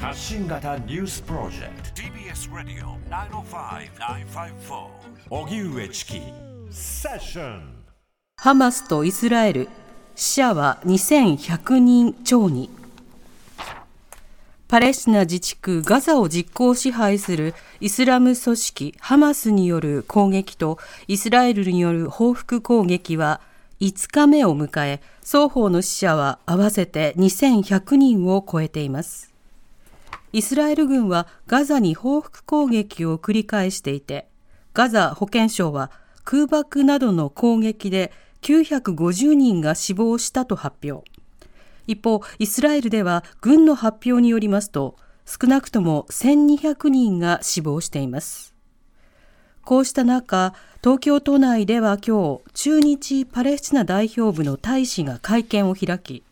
発信型ニュースプロジェクト。TBS ラディオ905-954おぎゅうえちきセッションハマスとイスラエル死者は2100人超に。パレスチナ自治区ガザを実効支配するイスラム組織ハマスによる攻撃とイスラエルによる報復攻撃は5日目を迎え双方の死者は合わせて2100人を超えていますイスラエル軍はガザに報復攻撃を繰り返していてガザ保健省は空爆などの攻撃で950人が死亡したと発表。一方イスラエルでは軍の発表によりますと少なくとも1200人が死亡しています。こうした中東京都内では今日駐日パレスチナ代表部の大使が会見を開き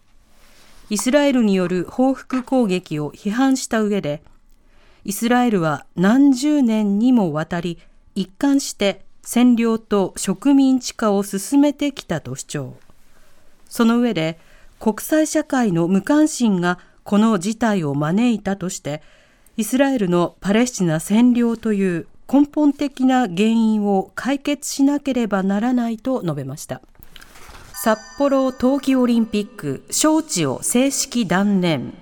イスラエルによる報復攻撃を批判した上でイスラエルは何十年にもわたり一貫して占領と植民地化を進めてきたと主張。その上で国際社会の無関心がこの事態を招いたとしてイスラエルのパレスチナ占領という根本的な原因を解決しなければならないと述べました。札幌冬季オリンピック招致を正式断念。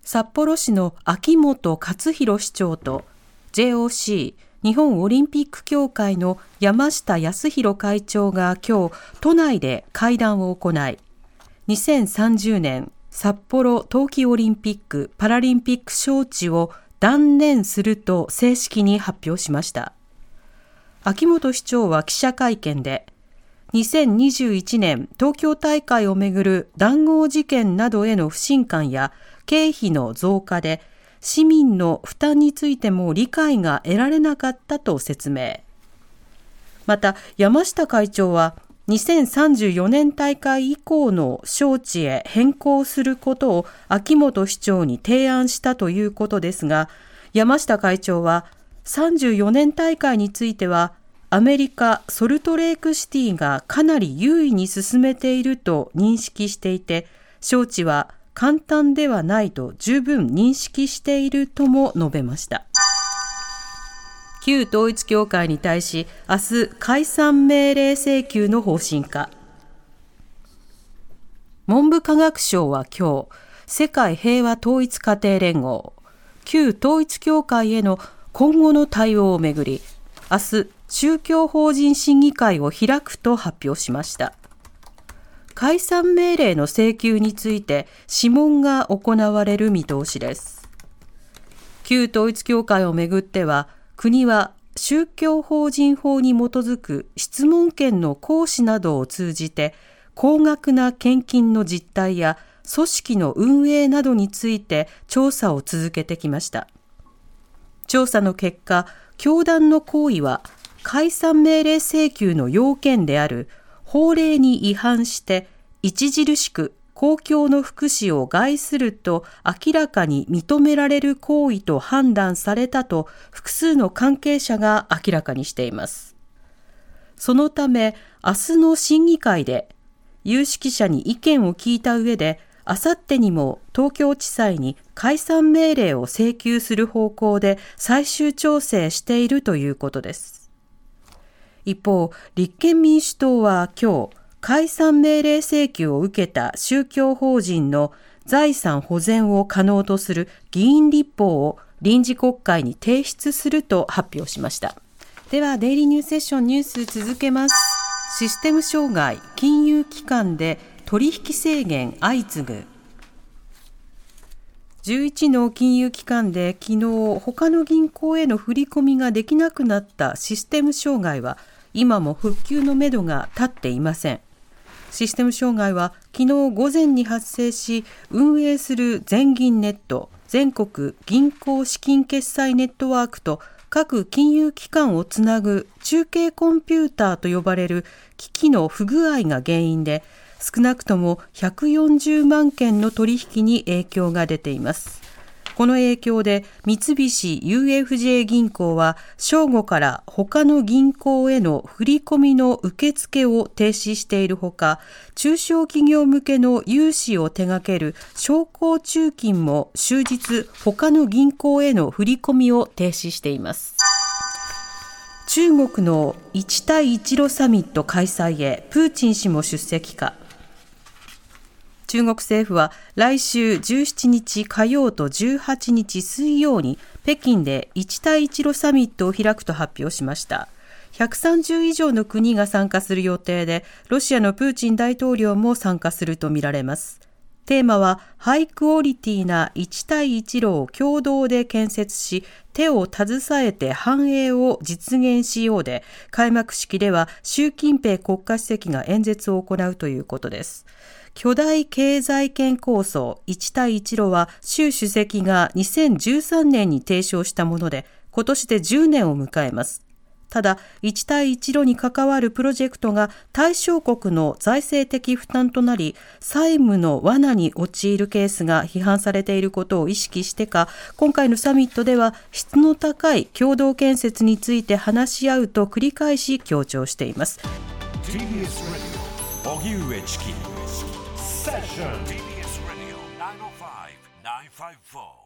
札幌市の秋元克弘市長と JOC 日本オリンピック協会の山下康弘会長が今日都内で会談を行い2030年札幌冬季オリンピック・パラリンピック招致を断念すると正式に発表しました。秋元市長は記者会見で2021年東京大会をめぐる談合事件などへの不信感や経費の増加で市民の負担についても理解が得られなかったと説明。また山下会長は2034年大会以降の招致へ変更することを秋元市長に提案したということですが山下会長は34年大会についてはアメリカソルトレークシティがかなり優位に進めていると認識していて招致は簡単ではないと十分認識しているとも述べました。旧統一教会に対し明日解散命令請求の方針か。文部科学省は今日世界平和統一家庭連合旧統一教会への今後の対応をめぐり明日宗教法人審議会を開くと発表しました。解散命令の請求について諮問が行われる見通しです。旧統一教会をめぐっては国は宗教法人法に基づく質問権の行使などを通じて高額な献金の実態や組織の運営などについて調査を続けてきました。調査の結果教団の行為は解散命令請求の要件である法令に違反して著しく公共の福祉を害すると明らかに認められる行為と判断されたと複数の関係者が明らかにしています。そのため明日の審議会で有識者に意見を聞いた上であさってにも東京地裁に解散命令を請求する方向で最終調整しているということです。一方、立憲民主党は今日、解散命令請求を受けた宗教法人の財産保全を可能とする議員立法を臨時国会に提出すると発表しました。では、デイリーニューセッションニュース続けます。システム障害、金融機関で取引制限相次ぐ。11の金融機関で昨日他の銀行への振り込みができなくなったシステム障害は今も復旧のめどが立っていません。システム障害は昨日午前に発生し運営する全銀ネット全国銀行資金決済ネットワークと各金融機関をつなぐ中継コンピューターと呼ばれる機器の不具合が原因で少なくとも140万件の取引に影響が出ていますこの影響で三菱 UFJ 銀行は正午から他の銀行への振り込みの受付を停止しているほか、中小企業向けの融資を手掛ける商工中金も終日他の銀行への振り込みを停止しています。中国の一帯一路サミット開催へプーチン氏も出席か。中国政府は来週17日火曜と18日水曜に北京で一帯一路サミットを開くと発表しました。130以上の国が参加する予定で、ロシアのプーチン大統領も参加するとみられます。テーマは、ハイクオリティな一帯一路を共同で建設し、手を携えて繁栄を実現しようで、開幕式では習近平国家主席が演説を行うということです。巨大経済圏構想一帯一路は習主席が2013年に提唱したもので、今年で10年を迎えます。ただ、一帯一路に関わるプロジェクトが対象国の財政的負担となり、債務の罠に陥るケースが批判されていることを意識してか、今回のサミットでは質の高い共同建設について話し合うと繰り返し強調しています。Session. TBS Radio 905 954.